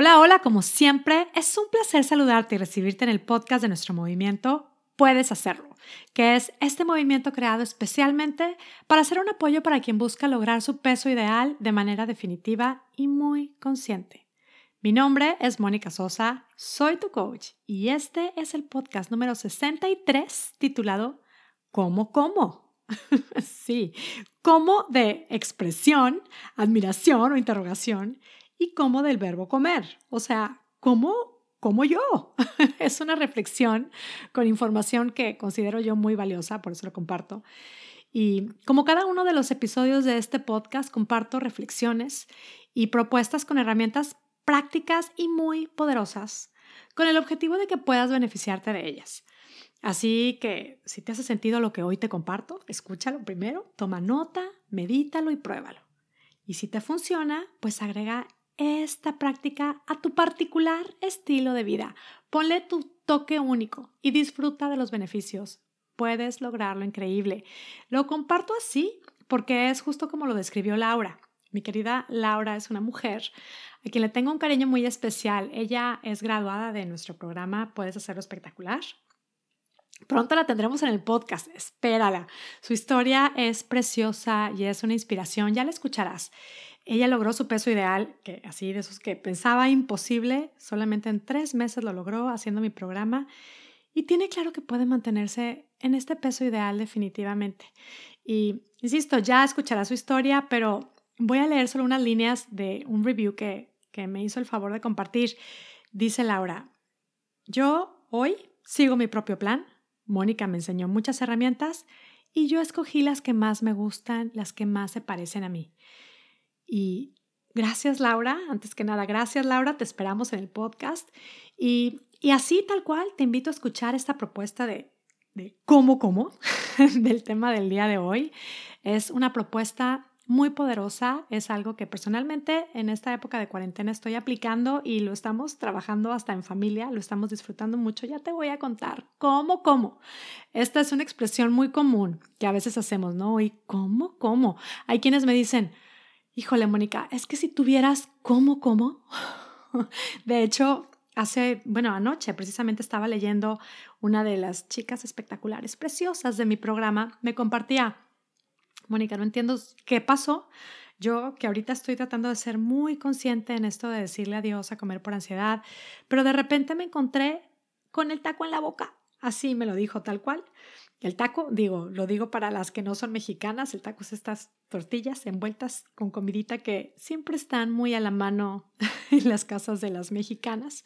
Hola, hola, como siempre, es un placer saludarte y recibirte en el podcast de nuestro movimiento Puedes hacerlo, que es este movimiento creado especialmente para ser un apoyo para quien busca lograr su peso ideal de manera definitiva y muy consciente. Mi nombre es Mónica Sosa, soy tu coach y este es el podcast número 63 titulado ¿Cómo como? sí, como de expresión, admiración o interrogación y como del verbo comer, o sea, como como yo. es una reflexión con información que considero yo muy valiosa, por eso lo comparto. Y como cada uno de los episodios de este podcast, comparto reflexiones y propuestas con herramientas prácticas y muy poderosas, con el objetivo de que puedas beneficiarte de ellas. Así que si te hace sentido lo que hoy te comparto, escúchalo primero, toma nota, medítalo y pruébalo. Y si te funciona, pues agrega esta práctica a tu particular estilo de vida. Ponle tu toque único y disfruta de los beneficios. Puedes lograrlo increíble. Lo comparto así porque es justo como lo describió Laura. Mi querida Laura es una mujer a quien le tengo un cariño muy especial. Ella es graduada de nuestro programa Puedes hacerlo espectacular. Pronto la tendremos en el podcast, espérala. Su historia es preciosa y es una inspiración, ya la escucharás. Ella logró su peso ideal, que así de esos que pensaba imposible, solamente en tres meses lo logró haciendo mi programa y tiene claro que puede mantenerse en este peso ideal definitivamente. Y insisto, ya escuchará su historia, pero voy a leer solo unas líneas de un review que, que me hizo el favor de compartir. Dice Laura, yo hoy sigo mi propio plan. Mónica me enseñó muchas herramientas y yo escogí las que más me gustan, las que más se parecen a mí. Y gracias Laura, antes que nada, gracias Laura, te esperamos en el podcast. Y, y así tal cual, te invito a escuchar esta propuesta de, de cómo, cómo, del tema del día de hoy. Es una propuesta muy poderosa, es algo que personalmente en esta época de cuarentena estoy aplicando y lo estamos trabajando hasta en familia, lo estamos disfrutando mucho. Ya te voy a contar cómo, cómo. Esta es una expresión muy común que a veces hacemos, ¿no? Y cómo, cómo. Hay quienes me dicen, Híjole, Mónica, es que si tuvieras cómo, cómo. De hecho, hace, bueno, anoche precisamente estaba leyendo una de las chicas espectaculares, preciosas de mi programa, me compartía, Mónica, no entiendo qué pasó. Yo que ahorita estoy tratando de ser muy consciente en esto de decirle adiós a comer por ansiedad, pero de repente me encontré con el taco en la boca. Así me lo dijo tal cual. El taco, digo, lo digo para las que no son mexicanas, el taco es estas tortillas envueltas con comidita que siempre están muy a la mano en las casas de las mexicanas.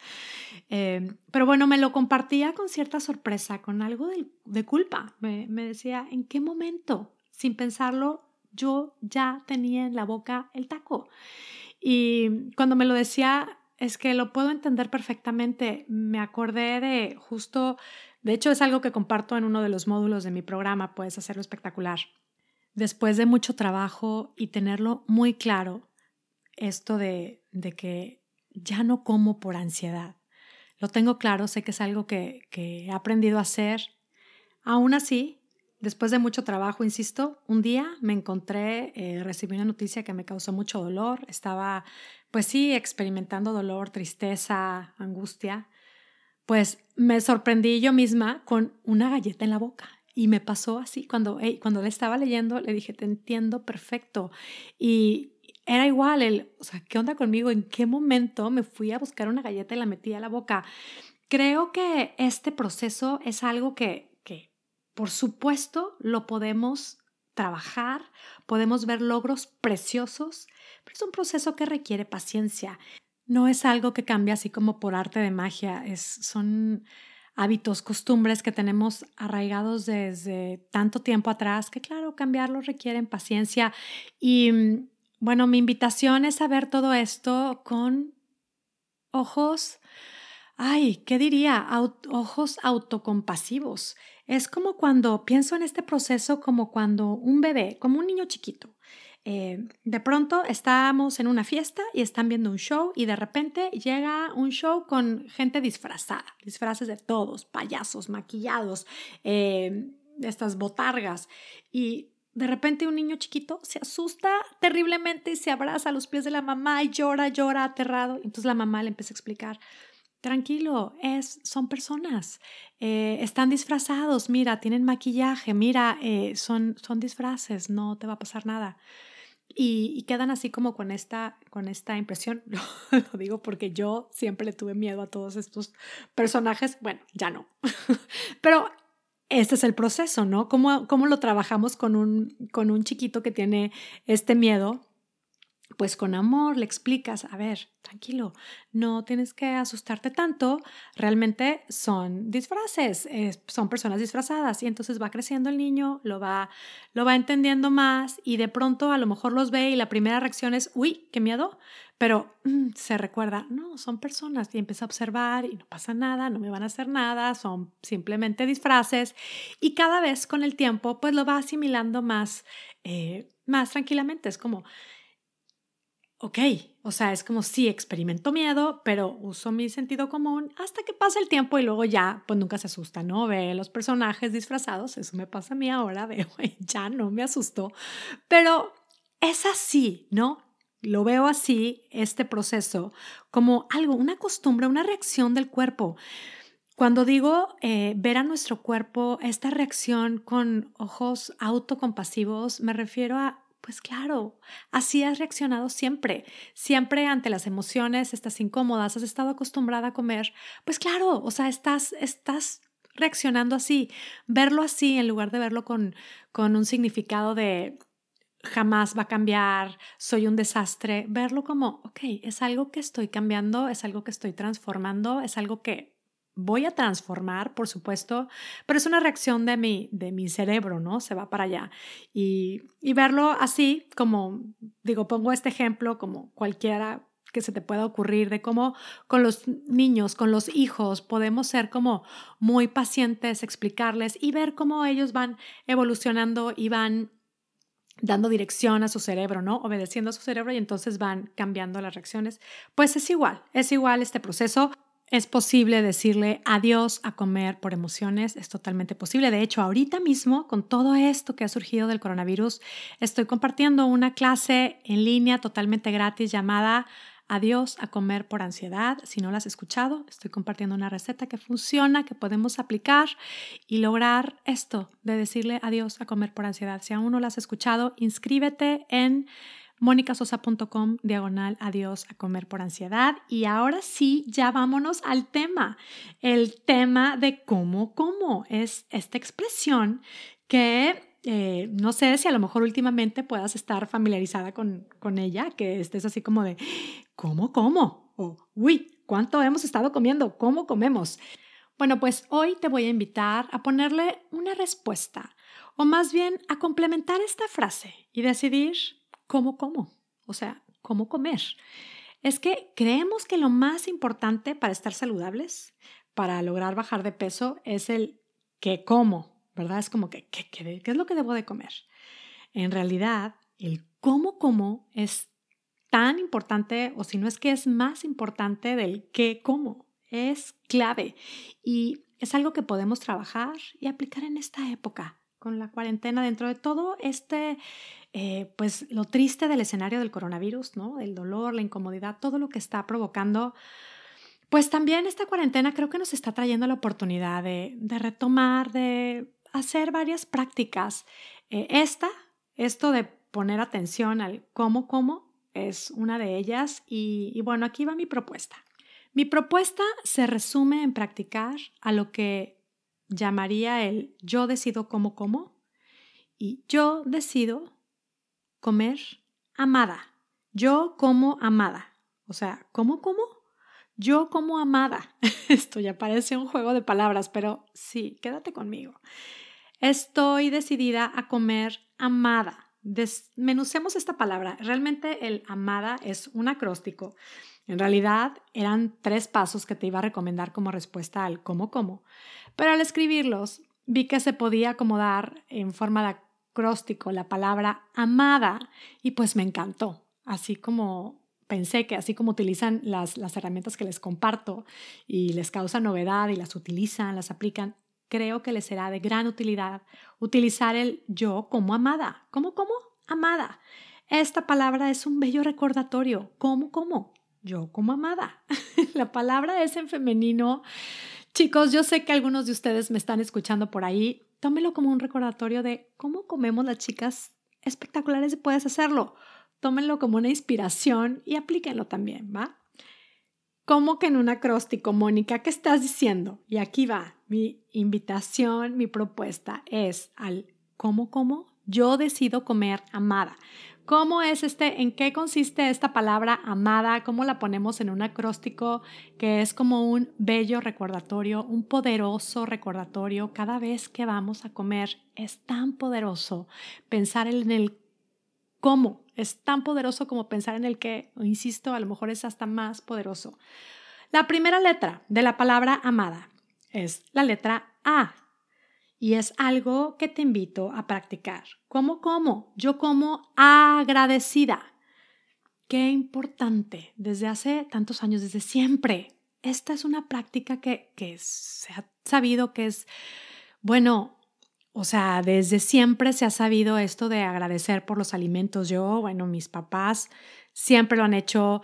Em, pero bueno, me lo compartía con cierta sorpresa, con algo de, culpa. Me, me decía, ¿en qué momento? Sin pensarlo, yo ya tenía en la boca el taco. Y cuando me lo decía, es que lo puedo entender perfectamente. Me acordé de justo de hecho, es algo que comparto en uno de los módulos de mi programa, puedes hacerlo espectacular. Después de mucho trabajo y tenerlo muy claro, esto de, de que ya no como por ansiedad. Lo tengo claro, sé que es algo que, que he aprendido a hacer. Aún así, Después de mucho trabajo, insisto, un día me encontré, eh, recibí una noticia que me causó mucho dolor. Estaba, pues sí, experimentando dolor, tristeza, angustia pues me sorprendí yo misma con una galleta en la boca. Y me pasó así, cuando, cuando le estaba leyendo, le dije, te entiendo perfecto. Y era igual, el, o sea, ¿qué onda conmigo? ¿En qué momento me fui a buscar una galleta y la metí a la boca? Creo que este proceso es algo que, que por supuesto, lo podemos trabajar, podemos ver logros preciosos, pero es un proceso que requiere paciencia. No es algo que cambia así como por arte de magia, es, son hábitos, costumbres que tenemos arraigados desde tanto tiempo atrás que claro, cambiarlos requieren paciencia. Y mm, bueno, mi invitación es a ver todo esto con ojos, ay, ¿qué diría? ojos autocompasivos. Es como cuando pienso en este proceso como cuando un bebé, como un niño chiquito, eh, de pronto estamos en una fiesta y están viendo un show y de repente llega un show con gente disfrazada, disfraces de todos, payasos, maquillados, eh, estas botargas. Y de repente un niño chiquito se asusta terriblemente y se abraza a los pies de la mamá y llora, llora aterrado. Entonces la mamá le empieza a explicar, tranquilo, es, son personas, eh, están disfrazados, mira, tienen maquillaje, mira, son, son disfraces, no te va a pasar nada. Y, quedan así como con esta, con esta impresión. Lo digo porque yo siempre le tuve miedo a todos estos personajes. Bueno, ya no. Pero este es el proceso, ¿no? ¿Cómo, cómo lo trabajamos con un, con un chiquito que tiene este miedo? Pues con amor le explicas, a ver, tranquilo, no tienes que asustarte tanto, realmente son disfraces, son personas disfrazadas y entonces va creciendo el niño, lo va, lo va entendiendo más y de pronto a lo mejor los ve y la primera reacción es, uy, qué miedo, pero mm, se recuerda, no, son personas y empieza a observar y no pasa nada, no me van a hacer nada, son simplemente disfraces. Y cada vez con el tiempo pues lo va asimilando más, eh, más tranquilamente, es como ok, o sea, es como si experimento miedo, pero uso mi sentido común hasta que pasa el tiempo y luego ya, pues nunca se asusta, ¿no? Ve los personajes disfrazados, eso me pasa a mí ahora, veo, ya no me asustó, pero es así, ¿no? Lo veo así, este proceso, como algo, una costumbre, una reacción del cuerpo. Cuando digo eh, ver a nuestro cuerpo, esta reacción con ojos autocompasivos, me refiero a pues claro, así has reaccionado siempre. Siempre ante las emociones estás incómodas, has estado acostumbrada a comer. Pues claro, o sea, estás, estás reaccionando así. Verlo así en lugar de verlo con, con un significado de jamás va a cambiar, soy un desastre. Verlo como, ok, es algo que estoy cambiando, es algo que estoy transformando, es algo que voy a transformar, por supuesto, pero es una reacción de mi, de mi cerebro, ¿no? Se va para allá. Y, y verlo así, como, digo, pongo este ejemplo como cualquiera que se te pueda ocurrir de cómo con los niños, con los hijos, podemos ser como muy pacientes, explicarles y ver cómo ellos van evolucionando y van dando dirección a su cerebro, ¿no? Obedeciendo a su cerebro y entonces van cambiando las reacciones. Pues es igual, es igual este proceso. Es posible decirle adiós a comer por emociones, es totalmente posible. De hecho, ahorita mismo, con todo esto que ha surgido del coronavirus, estoy compartiendo una clase en línea totalmente gratis llamada Adiós a comer por ansiedad. Si no la has escuchado, estoy compartiendo una receta que funciona, que podemos aplicar y lograr esto de decirle adiós a comer por ansiedad. Si aún no la has escuchado, inscríbete en monicasosa.com diagonal adiós a comer por ansiedad. Y ahora sí, ya vámonos al tema. El tema de cómo, cómo es esta expresión que eh, no sé si a lo mejor últimamente puedas estar familiarizada con, con ella, que estés así como de, ¿cómo, cómo? O, uy, ¿cuánto hemos estado comiendo? ¿Cómo comemos? Bueno, pues hoy te voy a invitar a ponerle una respuesta, o más bien a complementar esta frase y decidir cómo como, o sea, cómo comer. Es que creemos que lo más importante para estar saludables, para lograr bajar de peso, es el que como, ¿verdad? Es como que, ¿qué, qué, qué es lo que debo de comer? En realidad, el cómo como es tan importante, o si no es que es más importante del qué como, es clave y es algo que podemos trabajar y aplicar en esta época con la cuarentena, dentro de todo este, eh, pues lo triste del escenario del coronavirus, ¿no? El dolor, la incomodidad, todo lo que está provocando, pues también esta cuarentena creo que nos está trayendo la oportunidad de, retomar, de hacer varias prácticas. Eh, esta, esto de poner atención al cómo, cómo, es una de ellas y, y bueno, aquí va mi propuesta. Mi propuesta se resume en practicar a lo que llamaría el yo decido cómo como y yo decido comer amada. Yo como amada. O sea, ¿cómo como? Yo como amada. Esto ya parece un juego de palabras, pero sí, quédate conmigo. Estoy decidida a comer amada. Desmenucemos esta palabra. Realmente el amada es un acróstico. En realidad eran tres pasos que te iba a recomendar como respuesta al cómo como. Pero al escribirlos, vi que se podía acomodar en forma de acróstico la palabra amada y pues me encantó. Así como pensé que así como utilizan las, las herramientas que les comparto y les causa novedad y las utilizan, las aplican, creo que les será de gran utilidad utilizar el yo como amada. ¿Cómo, cómo? Amada. Esta palabra es un bello recordatorio. ¿Cómo, cómo? Yo como amada. La palabra es en femenino. Chicos, yo sé que algunos de ustedes me están escuchando por ahí. Tómelo como un recordatorio de cómo comemos las chicas espectaculares y puedes hacerlo. Tómenlo como una inspiración y aplíquenlo también, ¿va? ¿Cómo que en un acróstico, Mónica? ¿Qué estás diciendo? Y aquí va, mi invitación, mi propuesta es al cómo, cómo yo decido comer amada. ¿Cómo es este, en qué consiste esta palabra amada? ¿Cómo la ponemos en un acróstico que es como un bello recordatorio, un poderoso recordatorio? Cada vez que vamos a comer es tan poderoso pensar en el cómo, es tan poderoso como pensar en el qué, insisto, a lo mejor es hasta más poderoso. La primera letra de la palabra amada es la letra A y es algo que te invito a practicar. ¿Cómo como? Yo como agradecida. Qué importante, desde hace tantos años, desde siempre. Esta es una práctica que, se ha sabido que es, bueno, o sea, desde siempre se ha sabido esto de agradecer por los alimentos. Yo, bueno, mis papás siempre lo han hecho.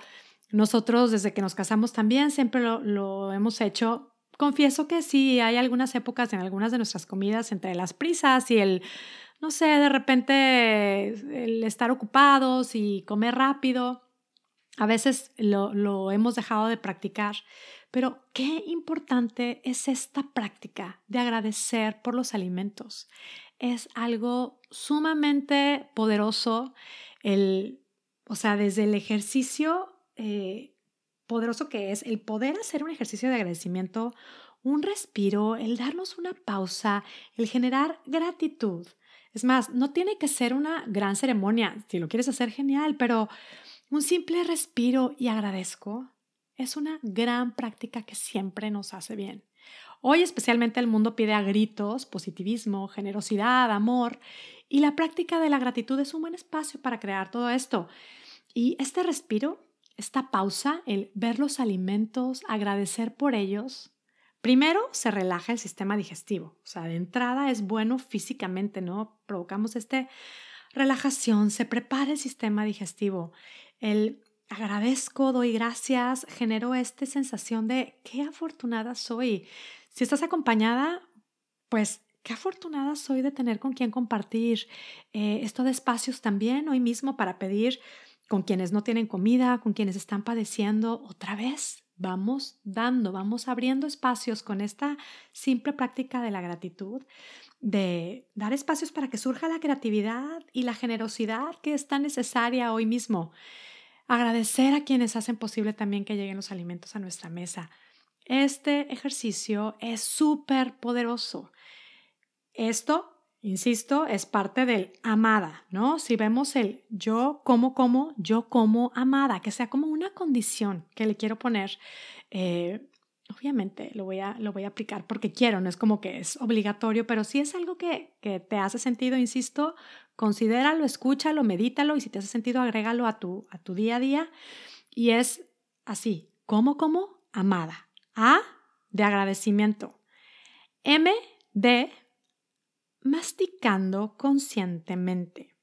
Nosotros, desde que nos casamos también, siempre lo hemos hecho confieso que sí, hay algunas épocas en algunas de nuestras comidas entre las prisas y el, no sé, de repente el estar ocupados y comer rápido. A veces lo, hemos dejado de practicar, pero qué importante es esta práctica de agradecer por los alimentos. Es algo sumamente poderoso, el, o sea, desde el ejercicio eh, poderoso que es el poder hacer un ejercicio de agradecimiento, un respiro, el darnos una pausa, el generar gratitud. Es más, no tiene que ser una gran ceremonia, si lo quieres hacer genial, pero un simple respiro y agradezco es una gran práctica que siempre nos hace bien. Hoy especialmente el mundo pide a gritos positivismo, generosidad, amor, y la práctica de la gratitud es un buen espacio para crear todo esto. Y este respiro esta pausa, el ver los alimentos, agradecer por ellos, primero se relaja el sistema digestivo. O sea, de entrada es bueno físicamente, ¿no? Provocamos esta relajación, se prepara el sistema digestivo. El agradezco, doy gracias, genero esta sensación de qué afortunada soy. Si estás acompañada, pues qué afortunada soy de tener con quien compartir eh, esto de espacios también hoy mismo para pedir con quienes no tienen comida, con quienes están padeciendo, otra vez vamos dando, vamos abriendo espacios con esta simple práctica de la gratitud, de dar espacios para que surja la creatividad y la generosidad que es tan necesaria hoy mismo. Agradecer a quienes hacen posible también que lleguen los alimentos a nuestra mesa. Este ejercicio es súper poderoso. Esto Insisto, es parte del amada, ¿no? Si vemos el yo como como, yo como amada, que sea como una condición que le quiero poner, eh, obviamente lo voy, a, lo voy a aplicar porque quiero, no es como que es obligatorio, pero si es algo que, que te hace sentido, insisto, considéralo, escúchalo, medítalo y si te hace sentido, agrégalo a tu, a tu día a día. Y es así, como como amada. A de agradecimiento. M de masticando conscientemente.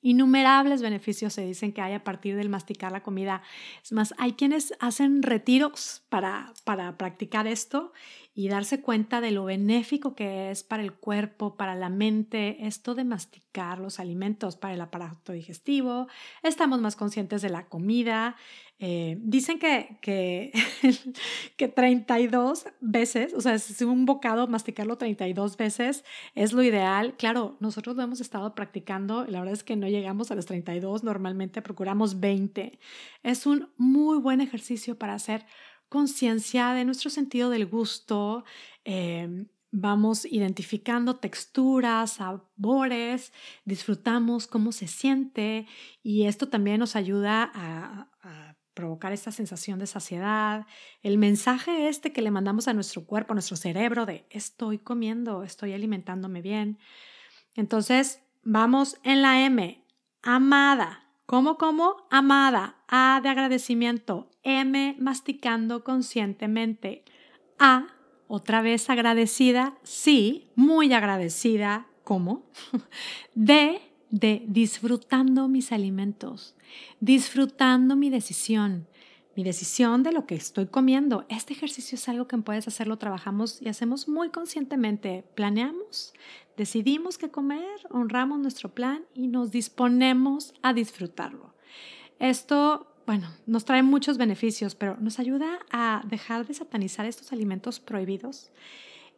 Innumerables beneficios se dicen que hay a partir del masticar la comida. Es más, hay quienes hacen retiros para, para practicar esto y darse cuenta de lo benéfico que es para el cuerpo, para la mente, esto de masticar los alimentos para el aparato digestivo. Estamos más conscientes de la comida. Eh, dicen que, que, que 32 veces, o sea, si un bocado masticarlo 32 veces es lo ideal. Claro, nosotros lo hemos estado practicando. La verdad es que no llegamos a los 32, normalmente procuramos 20. Es un muy buen ejercicio para hacer conciencia de nuestro sentido del gusto, em, vamos identificando texturas, sabores, disfrutamos cómo se siente y esto también nos ayuda a, a, provocar esta sensación de saciedad. El mensaje este que le mandamos a nuestro cuerpo, a nuestro cerebro de estoy comiendo, estoy alimentándome bien. Entonces, vamos en la M, amada. ¿Cómo como? Amada. A de agradecimiento. M masticando conscientemente. A otra vez agradecida, sí, muy agradecida, ¿cómo? D de disfrutando mis alimentos, disfrutando mi decisión, mi decisión de lo que estoy comiendo. Este ejercicio es algo que puedes hacerlo, trabajamos y hacemos muy conscientemente. Planeamos, decidimos qué comer, honramos nuestro plan y nos disponemos a disfrutarlo. Esto, bueno, nos trae muchos beneficios, pero nos ayuda a dejar de satanizar estos alimentos prohibidos.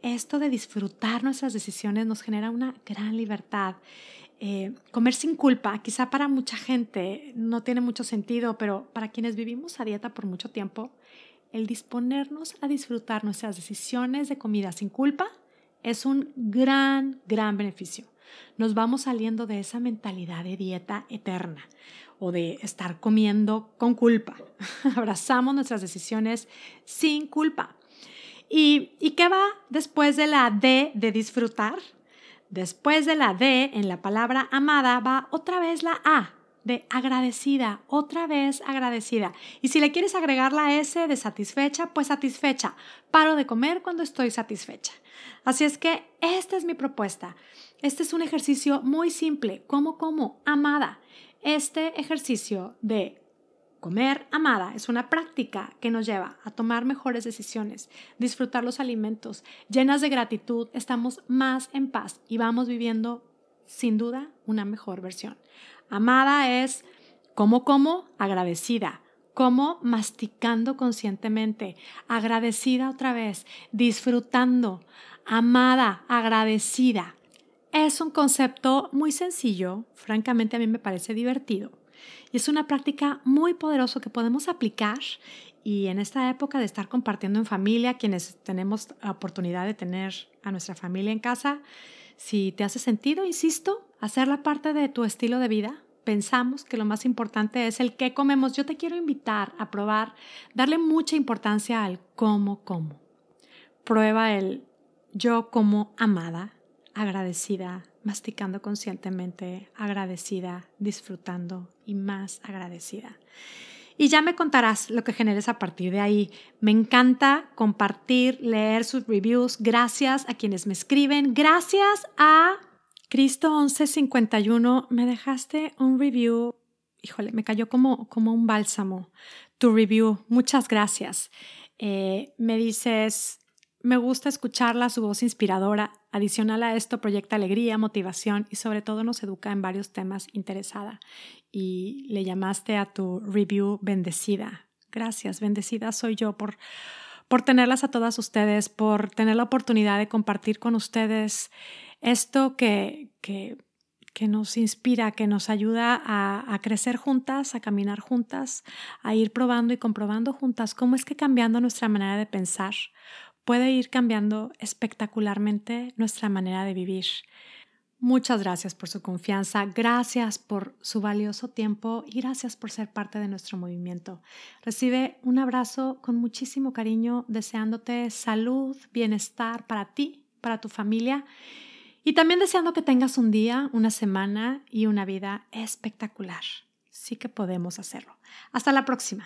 Esto de disfrutar nuestras decisiones nos genera una gran libertad eh, comer sin culpa, quizá para mucha gente no tiene mucho sentido, pero para quienes vivimos a dieta por mucho tiempo, el disponernos a disfrutar nuestras decisiones de comida sin culpa es un gran, gran beneficio. Nos vamos saliendo de esa mentalidad de dieta eterna o de estar comiendo con culpa. Abrazamos nuestras decisiones sin culpa. ¿Y, ¿Y qué va después de la D de disfrutar? Después de la D en la palabra amada va otra vez la A de agradecida, otra vez agradecida. Y si le quieres agregar la S de satisfecha, pues satisfecha. Paro de comer cuando estoy satisfecha. Así es que esta es mi propuesta. Este es un ejercicio muy simple. ¿Cómo como? Amada. Este ejercicio de Comer amada es una práctica que nos lleva a tomar mejores decisiones, disfrutar los alimentos, llenas de gratitud, estamos más en paz y vamos viviendo sin duda una mejor versión. Amada es como como agradecida, como masticando conscientemente, agradecida otra vez, disfrutando, amada, agradecida. Es un concepto muy sencillo, francamente a mí me parece divertido y es una práctica muy poderosa que podemos aplicar y en esta época de estar compartiendo en familia, quienes tenemos la oportunidad de tener a nuestra familia en casa, si te hace sentido, insisto, hacerla parte de tu estilo de vida, pensamos que lo más importante es el qué comemos. Yo te quiero invitar a probar, darle mucha importancia al cómo como. Prueba el yo como amada, agradecida, masticando conscientemente, agradecida, disfrutando y más agradecida. Y ya me contarás lo que generes a partir de ahí. Me encanta compartir, leer sus reviews. Gracias a quienes me escriben. Gracias a Cristo1151. Me dejaste un review. Híjole, me cayó como, como un bálsamo tu review. Muchas gracias. Eh, me dices, me gusta escucharla, su voz inspiradora. Adicional a esto, proyecta alegría, motivación y sobre todo nos educa en varios temas interesada. Y le llamaste a tu review bendecida. Gracias, bendecida soy yo por, por tenerlas a todas ustedes, por tener la oportunidad de compartir con ustedes esto que, que, nos inspira, que nos ayuda a, a, crecer juntas, a caminar juntas, a ir probando y comprobando juntas cómo es que cambiando nuestra manera de pensar puede ir cambiando espectacularmente nuestra manera de vivir. Muchas gracias por su confianza, gracias por su valioso tiempo y gracias por ser parte de nuestro movimiento. Recibe un abrazo con muchísimo cariño, deseándote salud, bienestar para ti, para tu familia y también deseando que tengas un día, una semana y una vida espectacular. Sí que podemos hacerlo. Hasta la próxima.